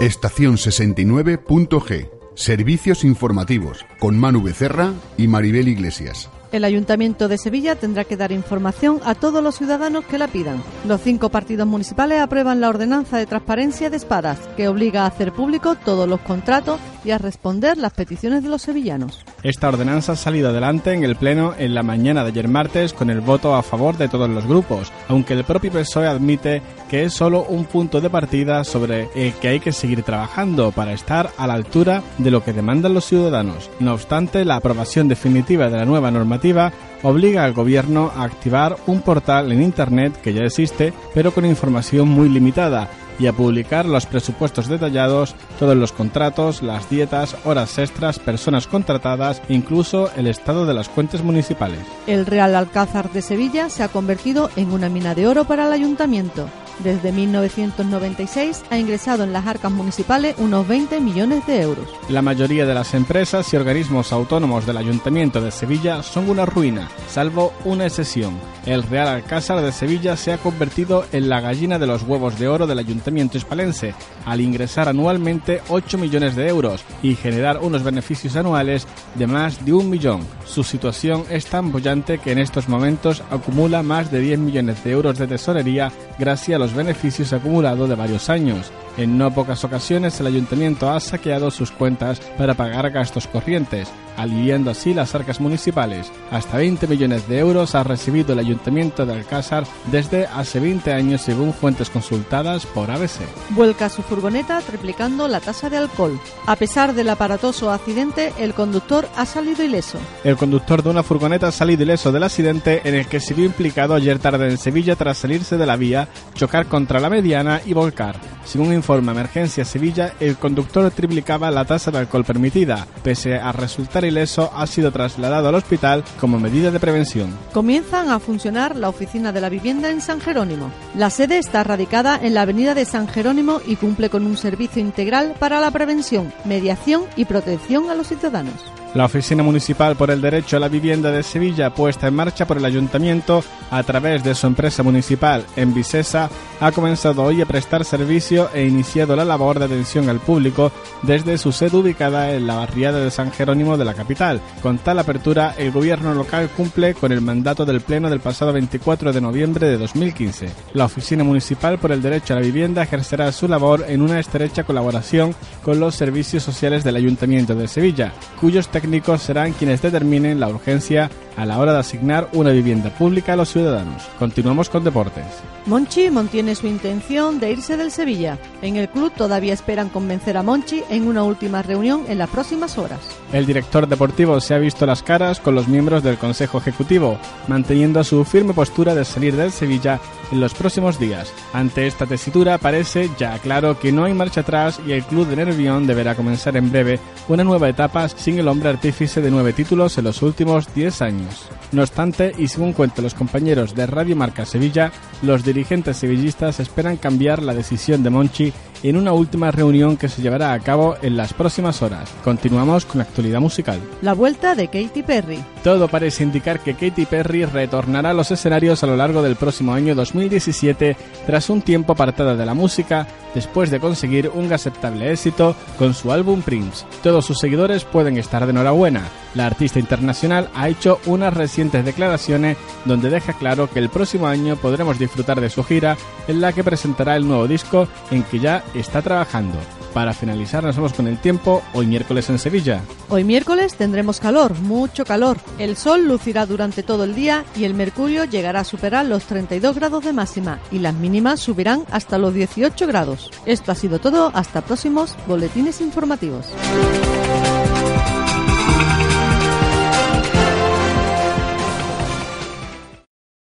Estación 69.g. Servicios informativos con Manu Becerra y Maribel Iglesias. El Ayuntamiento de Sevilla tendrá que dar información a todos los ciudadanos que la pidan. Los cinco partidos municipales aprueban la ordenanza de transparencia de espadas, que obliga a hacer público todos los contratos y a responder las peticiones de los sevillanos. Esta ordenanza ha salido adelante en el Pleno en la mañana de ayer martes con el voto a favor de todos los grupos, aunque el propio PSOE admite que es solo un punto de partida sobre el que hay que seguir trabajando para estar a la altura de lo que demandan los ciudadanos. No obstante, la aprobación definitiva de la nueva normativa obliga al gobierno a activar un portal en Internet que ya existe, pero con información muy limitada, y a publicar los presupuestos detallados, todos los contratos, las dietas, horas extras, personas contratadas, incluso el estado de las cuentas municipales. El Real Alcázar de Sevilla se ha convertido en una mina de oro para el ayuntamiento. Desde 1996 ha ingresado en las arcas municipales unos 20 millones de euros. La mayoría de las empresas y organismos autónomos del Ayuntamiento de Sevilla son una ruina, salvo una excepción. El Real Alcázar de Sevilla se ha convertido en la gallina de los huevos de oro del Ayuntamiento hispalense, al ingresar anualmente 8 millones de euros y generar unos beneficios anuales de más de un millón. Su situación es tan bollante que en estos momentos acumula más de 10 millones de euros de tesorería gracias a los beneficios acumulados de varios años. En no pocas ocasiones el ayuntamiento ha saqueado sus cuentas para pagar gastos corrientes, aliviando así las arcas municipales. Hasta 20 millones de euros ha recibido el ayuntamiento de Alcázar desde hace 20 años según fuentes consultadas por ABC. Vuelca su furgoneta triplicando la tasa de alcohol. A pesar del aparatoso accidente, el conductor ha salido ileso. El conductor de una furgoneta ha salido ileso del accidente en el que se vio implicado ayer tarde en Sevilla tras salirse de la vía, chocar contra la mediana y volcar. Según informa Emergencia Sevilla, el conductor triplicaba la tasa de alcohol permitida. Pese a resultar ileso, ha sido trasladado al hospital como medida de prevención. Comienzan a funcionar la oficina de la vivienda en San Jerónimo. La sede está radicada en la avenida de San Jerónimo y cumple con un servicio integral para la prevención, mediación y protección a los ciudadanos. La Oficina Municipal por el Derecho a la Vivienda de Sevilla, puesta en marcha por el Ayuntamiento a través de su empresa municipal en Vicesa, ha comenzado hoy a prestar servicio e iniciado la labor de atención al público desde su sede ubicada en la barriada de San Jerónimo de la capital. Con tal apertura, el gobierno local cumple con el mandato del Pleno del pasado 24 de noviembre de 2015. La Oficina Municipal por el Derecho a la Vivienda ejercerá su labor en una estrecha colaboración con los servicios sociales del Ayuntamiento de Sevilla, cuyos serán quienes determinen la urgencia a la hora de asignar una vivienda pública a los ciudadanos. Continuamos con deportes. Monchi mantiene su intención de irse del Sevilla. En el club todavía esperan convencer a Monchi en una última reunión en las próximas horas. El director deportivo se ha visto las caras con los miembros del Consejo Ejecutivo, manteniendo su firme postura de salir del Sevilla en los próximos días. Ante esta tesitura parece ya claro que no hay marcha atrás y el club de Nervión deberá comenzar en breve una nueva etapa sin el hombre artífice de nueve títulos en los últimos 10 años. No obstante, y según cuentan los compañeros de Radio Marca Sevilla, los dirigentes sevillistas esperan cambiar la decisión de Monchi en una última reunión que se llevará a cabo en las próximas horas. Continuamos con la actualidad musical. La vuelta de Katy Perry. Todo parece indicar que Katy Perry retornará a los escenarios a lo largo del próximo año 2017 tras un tiempo apartada de la música después de conseguir un aceptable éxito con su álbum Prince. Todos sus seguidores pueden estar de enhorabuena. La artista internacional ha hecho unas recientes declaraciones donde deja claro que el próximo año podremos disfrutar de su gira en la que presentará el nuevo disco en que ya está trabajando. Para finalizar, nos vamos con el tiempo, hoy miércoles en Sevilla. Hoy miércoles tendremos calor, mucho calor. El sol lucirá durante todo el día y el mercurio llegará a superar los 32 grados de máxima y las mínimas subirán hasta los 18 grados. Esto ha sido todo, hasta próximos boletines informativos.